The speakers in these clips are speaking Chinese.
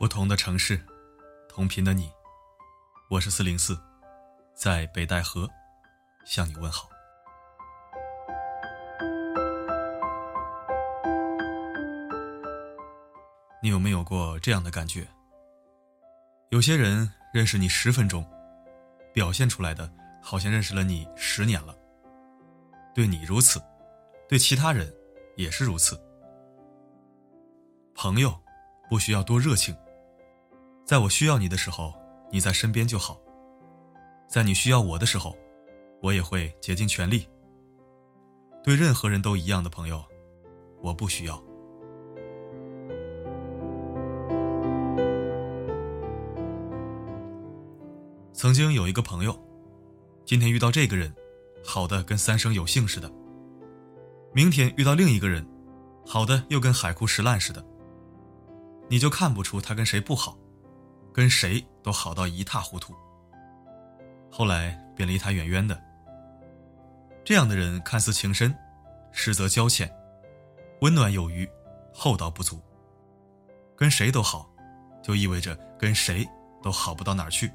不同的城市，同频的你，我是四零四，在北戴河向你问好。你有没有过这样的感觉？有些人认识你十分钟，表现出来的好像认识了你十年了。对你如此，对其他人也是如此。朋友不需要多热情，在我需要你的时候，你在身边就好；在你需要我的时候，我也会竭尽全力。对任何人都一样的朋友，我不需要。曾经有一个朋友，今天遇到这个人，好的跟三生有幸似的；明天遇到另一个人，好的又跟海枯石烂似的。你就看不出他跟谁不好，跟谁都好到一塌糊涂。后来便离他远远的。这样的人看似情深，实则交浅，温暖有余，厚道不足。跟谁都好，就意味着跟谁都好不到哪儿去。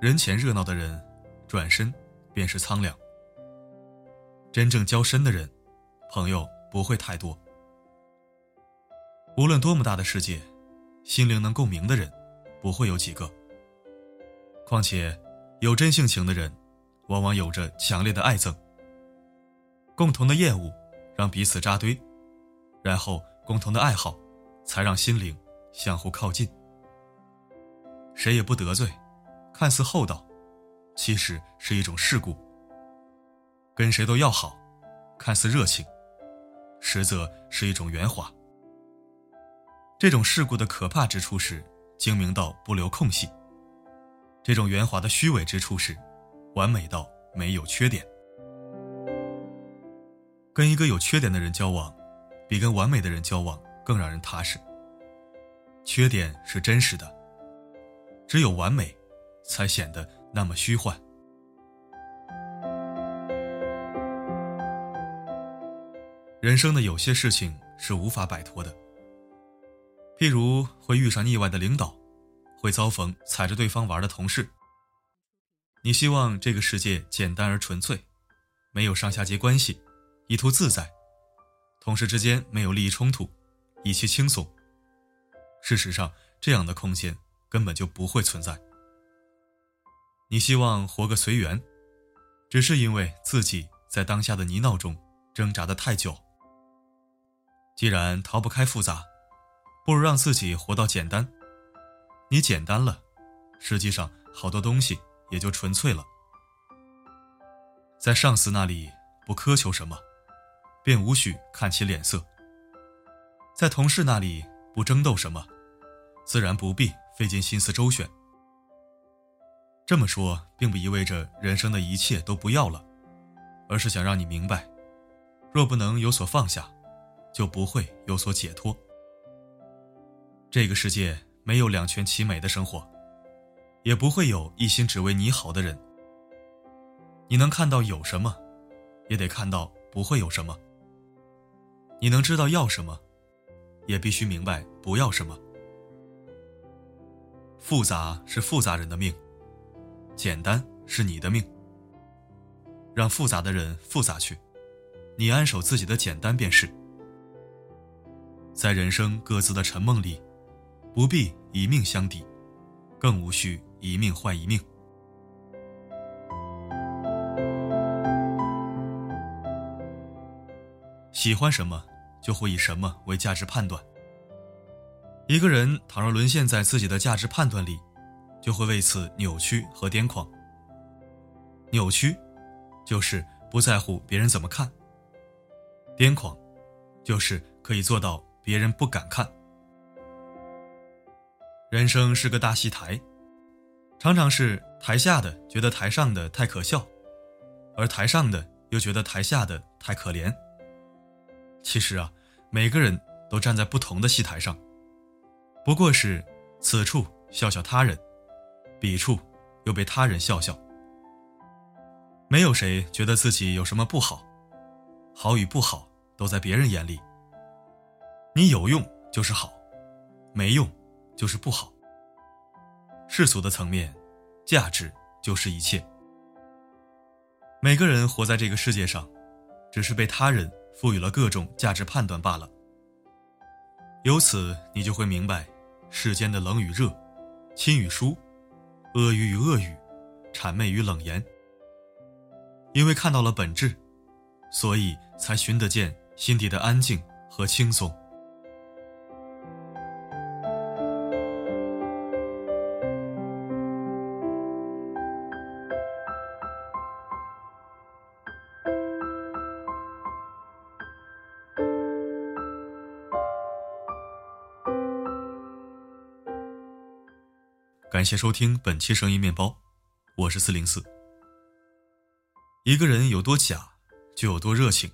人前热闹的人，转身便是苍凉。真正交深的人，朋友不会太多。无论多么大的世界，心灵能共鸣的人，不会有几个。况且，有真性情的人，往往有着强烈的爱憎。共同的厌恶，让彼此扎堆，然后共同的爱好，才让心灵相互靠近。谁也不得罪。看似厚道，其实是一种世故。跟谁都要好，看似热情，实则是一种圆滑。这种世故的可怕之处是精明到不留空隙；这种圆滑的虚伪之处是完美到没有缺点。跟一个有缺点的人交往，比跟完美的人交往更让人踏实。缺点是真实的，只有完美。才显得那么虚幻。人生的有些事情是无法摆脱的，譬如会遇上腻歪的领导，会遭逢踩着对方玩的同事。你希望这个世界简单而纯粹，没有上下级关系，一图自在，同事之间没有利益冲突，一切轻松。事实上，这样的空间根本就不会存在。你希望活个随缘，只是因为自己在当下的泥淖中挣扎的太久。既然逃不开复杂，不如让自己活到简单。你简单了，实际上好多东西也就纯粹了。在上司那里不苛求什么，便无需看其脸色；在同事那里不争斗什么，自然不必费尽心思周旋。这么说，并不意味着人生的一切都不要了，而是想让你明白，若不能有所放下，就不会有所解脱。这个世界没有两全其美的生活，也不会有一心只为你好的人。你能看到有什么，也得看到不会有什么。你能知道要什么，也必须明白不要什么。复杂是复杂人的命。简单是你的命，让复杂的人复杂去，你安守自己的简单便是。在人生各自的沉梦里，不必一命相抵，更无需一命换一命。喜欢什么，就会以什么为价值判断。一个人倘若沦陷在自己的价值判断里。就会为此扭曲和癫狂。扭曲，就是不在乎别人怎么看；癫狂，就是可以做到别人不敢看。人生是个大戏台，常常是台下的觉得台上的太可笑，而台上的又觉得台下的太可怜。其实啊，每个人都站在不同的戏台上，不过是此处笑笑他人。彼处，又被他人笑笑。没有谁觉得自己有什么不好，好与不好都在别人眼里。你有用就是好，没用就是不好。世俗的层面，价值就是一切。每个人活在这个世界上，只是被他人赋予了各种价值判断罢了。由此，你就会明白世间的冷与热，亲与疏，阿谀与恶语，谄媚与冷言。因为看到了本质，所以才寻得见心底的安静和轻松。感谢收听本期声音面包，我是四零四。一个人有多假，就有多热情；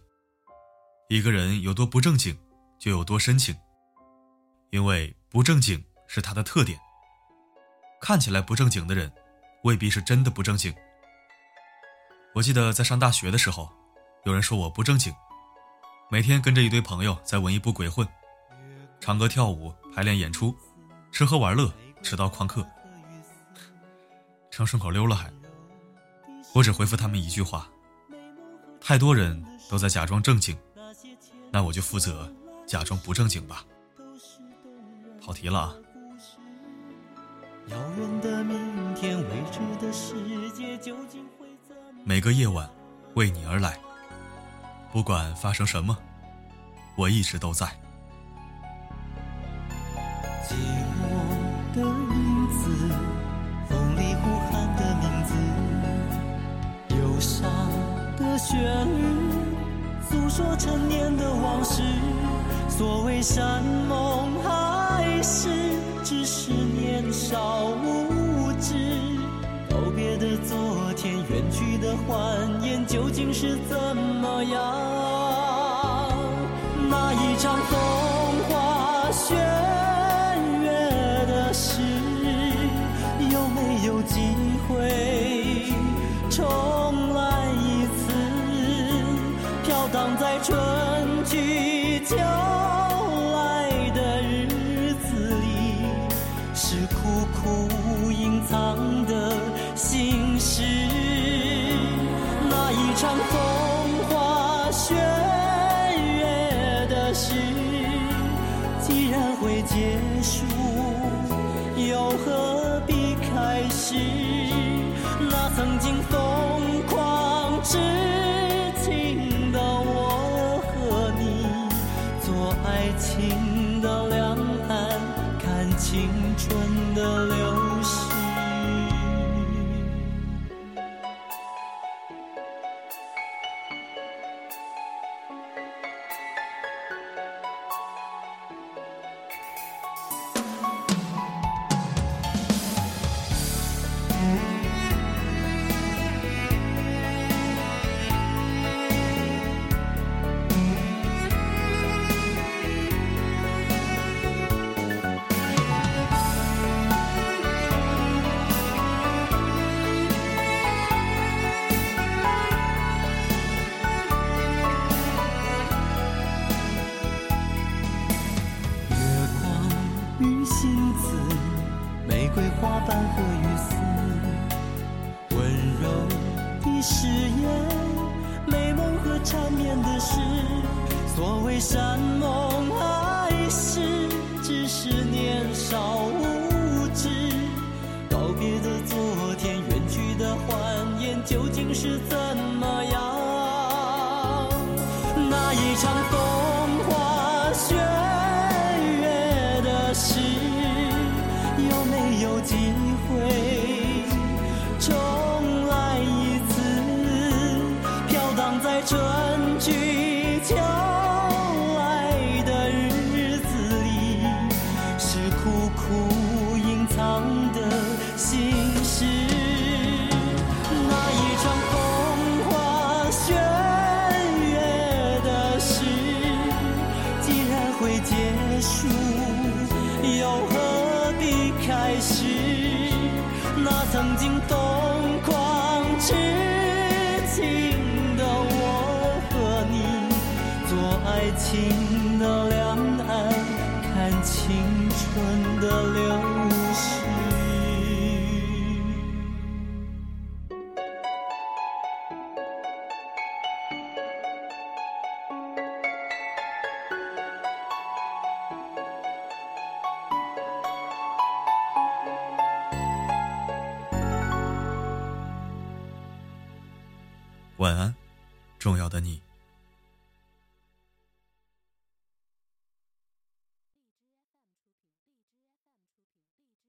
一个人有多不正经，就有多深情。因为不正经是他的特点。看起来不正经的人，未必是真的不正经。我记得在上大学的时候，有人说我不正经，每天跟着一堆朋友在文艺部鬼混，唱歌跳舞、排练演出、吃喝玩乐，迟到旷课。上顺口溜了还，我只回复他们一句话：太多人都在假装正经，那我就负责假装不正经吧。跑题了啊。每个夜晚为你而来，不管发生什么，我一直都在。的旋律诉说陈年的往事，所谓山盟海誓，只是年少无知。告别的昨天，远去的欢颜，究竟是怎么样？那一场美梦和缠绵的事，所谓山盟海誓，只是年少无知。告别的昨天，远去的欢颜，究竟是怎情的两岸看青春的流逝晚安重要的你。